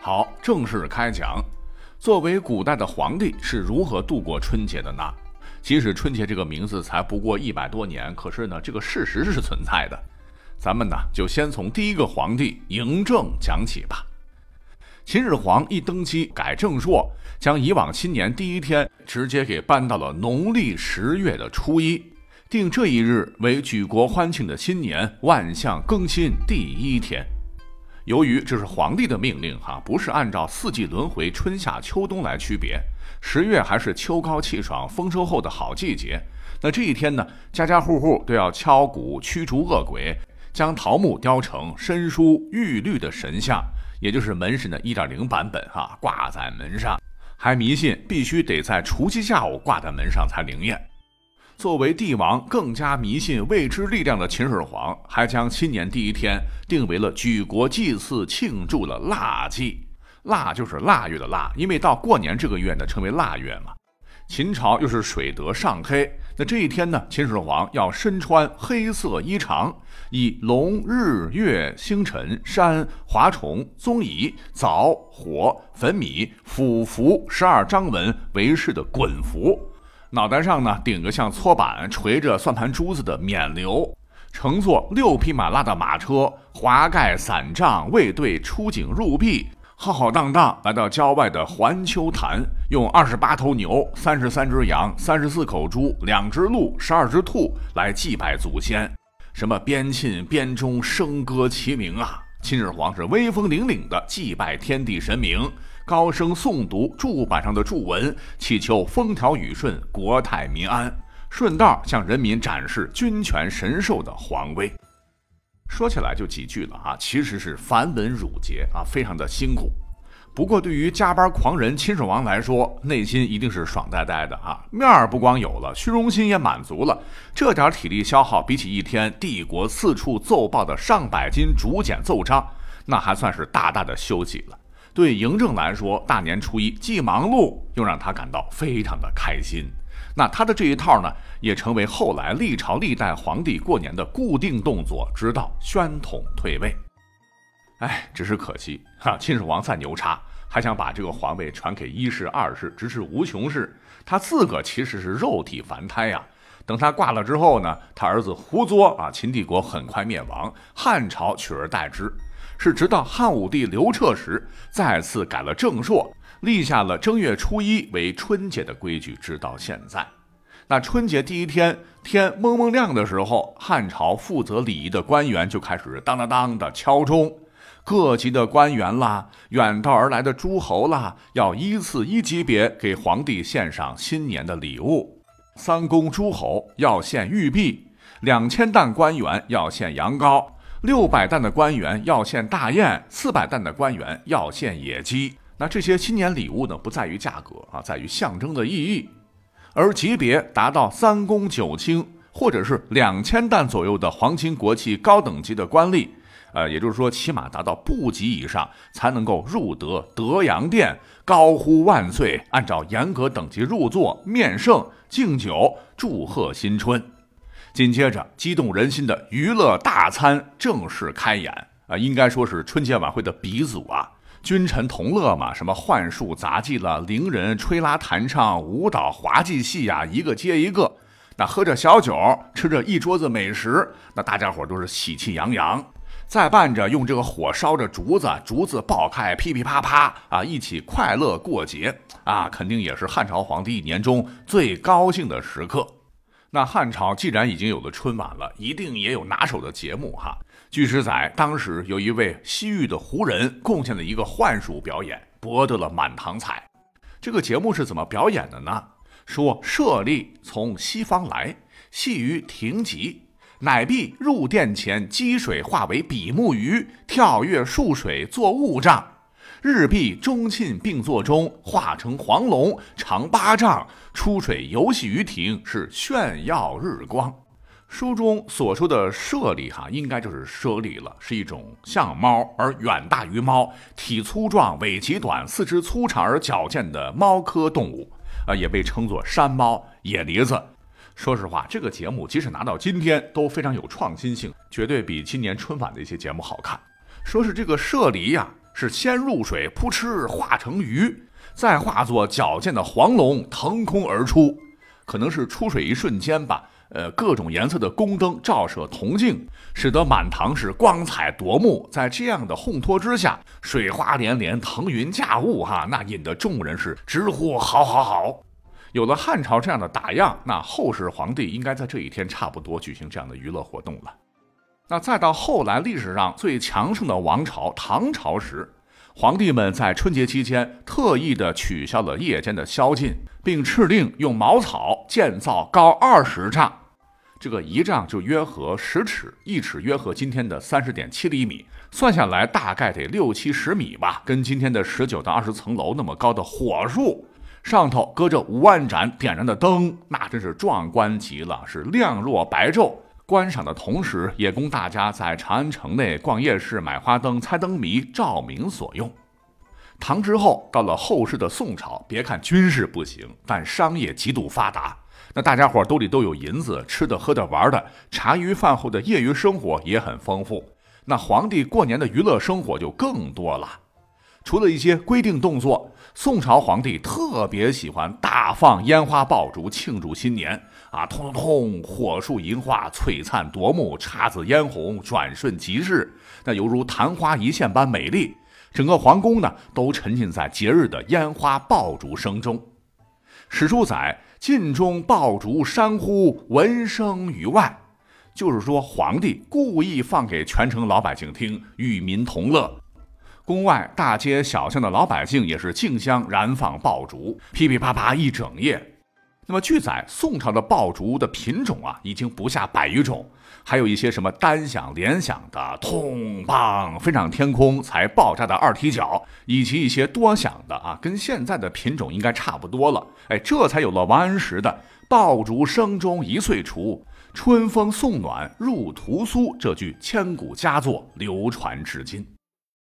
好，正式开讲。作为古代的皇帝是如何度过春节的呢？即使春节这个名字才不过一百多年，可是呢，这个事实是存在的。咱们呢，就先从第一个皇帝嬴政讲起吧。秦始皇一登基改正朔，将以往新年第一天直接给搬到了农历十月的初一，定这一日为举国欢庆的新年万象更新第一天。由于这是皇帝的命令，哈，不是按照四季轮回春夏秋冬来区别，十月还是秋高气爽、丰收后的好季节。那这一天呢，家家户户都要敲鼓驱逐恶鬼，将桃木雕成身书玉律的神像，也就是门神的一点零版本，哈，挂在门上，还迷信必须得在除夕下午挂在门上才灵验。作为帝王，更加迷信未知力量的秦始皇，还将新年第一天定为了举国祭祀庆祝的腊祭。腊就是腊月的腊，因为到过年这个月呢，称为腊月嘛。秦朝又是水德上黑，那这一天呢，秦始皇要身穿黑色衣裳，以龙、日、月、星辰、山、华虫、宗乙、枣、火、粉米、斧符十二章文为饰的衮服。脑袋上呢顶着像搓板、垂着算盘珠子的冕旒，乘坐六匹马拉的马车，华盖伞帐，卫队出警入壁，浩浩荡荡来到郊外的环丘坛，用二十八头牛、三十三只羊、三十四口猪、两只鹿、十二只兔来祭拜祖先，什么边沁边钟，笙歌齐鸣啊！秦始皇是威风凛凛的祭拜天地神明。高声诵读柱板上的祝文，祈求风调雨顺、国泰民安，顺道向人民展示君权神授的皇威。说起来就几句了啊，其实是繁文缛节啊，非常的辛苦。不过对于加班狂人秦始皇来说，内心一定是爽呆呆的啊，面儿不光有了，虚荣心也满足了。这点体力消耗，比起一天帝国四处奏报的上百斤竹简奏章，那还算是大大的休息了。对嬴政来说，大年初一既忙碌，又让他感到非常的开心。那他的这一套呢，也成为后来历朝历代皇帝过年的固定动作，直到宣统退位。哎，只是可惜哈，秦始皇再牛叉，还想把这个皇位传给一世、二世，直至无穷世。他自个其实是肉体凡胎呀。等他挂了之后呢，他儿子胡作啊，秦帝国很快灭亡，汉朝取而代之。是直到汉武帝刘彻时，再次改了正朔，立下了正月初一为春节的规矩，直到现在。那春节第一天天蒙蒙亮的时候，汉朝负责礼仪的官员就开始当当当的敲钟，各级的官员啦，远道而来的诸侯啦，要依次一级别给皇帝献上新年的礼物。三公诸侯要献玉璧，两千担官员要献羊羔。六百担的官员要献大雁，四百担的官员要献野鸡。那这些新年礼物呢，不在于价格啊，在于象征的意义。而级别达到三公九卿，或者是两千担左右的皇亲国戚高等级的官吏，呃，也就是说，起码达到部级以上，才能够入得德阳殿，高呼万岁，按照严格等级入座，面圣敬酒，祝贺新春。紧接着，激动人心的娱乐大餐正式开演啊！应该说是春节晚会的鼻祖啊！君臣同乐嘛，什么幻术杂技了，伶人吹拉弹唱、舞蹈滑稽戏呀，一个接一个。那喝着小酒，吃着一桌子美食，那大家伙都是喜气洋洋。再伴着用这个火烧着竹子，竹子爆开，噼噼啪啪啊，一起快乐过节啊，肯定也是汉朝皇帝一年中最高兴的时刻。那汉朝既然已经有了春晚了，一定也有拿手的节目哈。据史载，当时有一位西域的胡人贡献了一个幻术表演，博得了满堂彩。这个节目是怎么表演的呢？说舍利从西方来，系于亭脊，乃必入殿前积水化为比目鱼，跳跃数水作雾障。日必中沁并作中，化成黄龙，长八丈，出水游戏于庭，是炫耀日光。书中所说的猞猁，哈，应该就是猞猁了，是一种像猫而远大于猫，体粗壮，尾鳍短，四肢粗长而矫健的猫科动物，啊，也被称作山猫、野狸子。说实话，这个节目即使拿到今天，都非常有创新性，绝对比今年春晚的一些节目好看。说是这个猞猁呀。是先入水，扑哧化成鱼，再化作矫健的黄龙腾空而出。可能是出水一瞬间吧，呃，各种颜色的宫灯照射铜镜，使得满堂是光彩夺目。在这样的烘托之下，水花连连，腾云驾雾，哈，那引得众人是直呼好好好。有了汉朝这样的打样，那后世皇帝应该在这一天差不多举行这样的娱乐活动了。那再到后来历史上最强盛的王朝唐朝时，皇帝们在春节期间特意的取消了夜间的宵禁，并敕令用茅草建造高二十丈，这个一丈就约合十尺，一尺约合今天的三十点七厘米，算下来大概得六七十米吧，跟今天的十九到二十层楼那么高的火树。上头搁着五万盏点燃的灯，那真是壮观极了，是亮若白昼。观赏的同时，也供大家在长安城内逛夜市、买花灯、猜灯谜、照明所用。唐之后，到了后世的宋朝，别看军事不行，但商业极度发达。那大家伙兜里都有银子，吃的、喝的、玩的，茶余饭后的业余生活也很丰富。那皇帝过年的娱乐生活就更多了。除了一些规定动作，宋朝皇帝特别喜欢大放烟花爆竹庆祝新年啊！通通通，火树银花，璀璨夺目，姹紫嫣红，转瞬即逝，那犹如昙花一现般美丽。整个皇宫呢，都沉浸在节日的烟花爆竹声中。史书载：“禁中爆竹山呼，闻声于外。”就是说，皇帝故意放给全城老百姓听，与民同乐。宫外大街小巷的老百姓也是竞相燃放爆竹，噼噼啪啪一整夜。那么据载，宋朝的爆竹的品种啊，已经不下百余种，还有一些什么单响、连响的，通棒飞上天空才爆炸的二踢脚，以及一些多响的啊，跟现在的品种应该差不多了。哎，这才有了王安石的“爆竹声中一岁除，春风送暖入屠苏”这句千古佳作，流传至今。